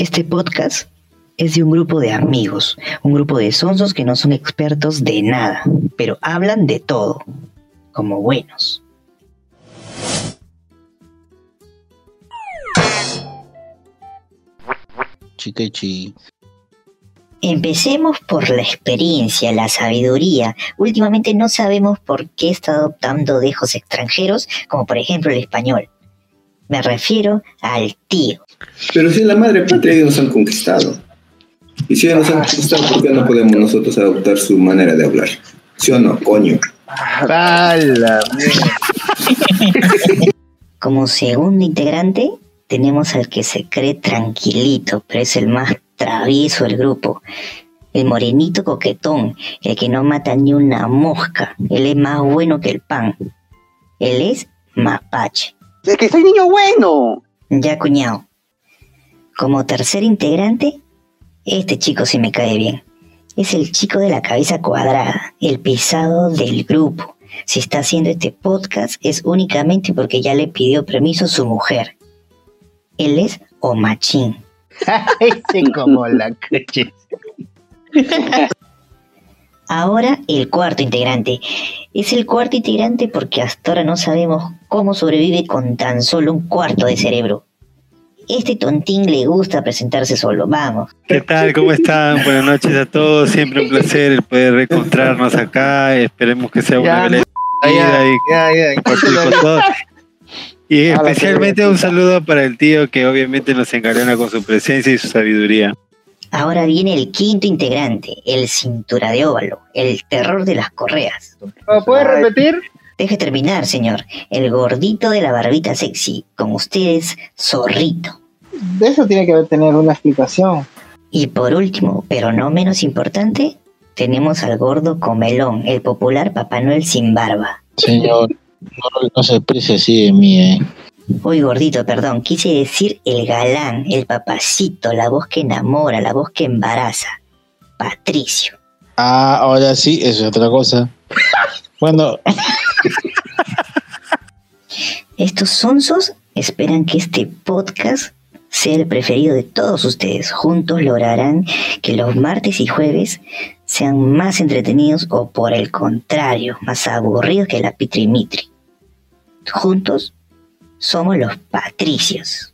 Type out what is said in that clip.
Este podcast es de un grupo de amigos, un grupo de sonsos que no son expertos de nada, pero hablan de todo, como buenos. Chiquechi. Empecemos por la experiencia, la sabiduría. Últimamente no sabemos por qué está adoptando dejos extranjeros, como por ejemplo el español. Me refiero al tío. Pero si la madre patria ellos nos han conquistado. Y si ellos nos han conquistado, ¿por qué no podemos nosotros adoptar su manera de hablar? ¿Sí o no, coño? ¡Hala! Como segundo integrante, tenemos al que se cree tranquilito, pero es el más travieso del grupo. El morenito coquetón, el que no mata ni una mosca. Él es más bueno que el pan. Él es mapache. Es que soy niño bueno. Ya, cuñado. Como tercer integrante, este chico sí me cae bien. Es el chico de la cabeza cuadrada, el pisado del grupo. Si está haciendo este podcast es únicamente porque ya le pidió permiso a su mujer. Él es Omachín. Ese como la creche. Ahora el cuarto integrante. Es el cuarto integrante porque hasta ahora no sabemos cómo sobrevive con tan solo un cuarto de cerebro. Este tontín le gusta presentarse solo, vamos. ¿Qué tal? ¿Cómo están? Buenas noches a todos. Siempre un placer el poder reencontrarnos acá. Esperemos que sea una Ya, y compartir con todos. Y especialmente un saludo para el tío que obviamente nos engalana con su presencia y su sabiduría. Ahora viene el quinto integrante, el cintura de óvalo, el terror de las correas. ¿Lo puedes repetir? Deje terminar, señor. El gordito de la barbita sexy. Con ustedes, zorrito. De eso tiene que tener una explicación. Y por último, pero no menos importante, tenemos al gordo comelón, el popular Papá Noel sin barba. Señor, no, no se exprese así de mí, ¿eh? Uy, gordito, perdón, quise decir el galán, el papacito, la voz que enamora, la voz que embaraza. Patricio. Ah, ahora sí, eso es otra cosa. Bueno, Estos sonsos esperan que este podcast sea el preferido de todos ustedes. Juntos lograrán que los martes y jueves sean más entretenidos o por el contrario, más aburridos que la pitrimitri. Juntos somos los patricios.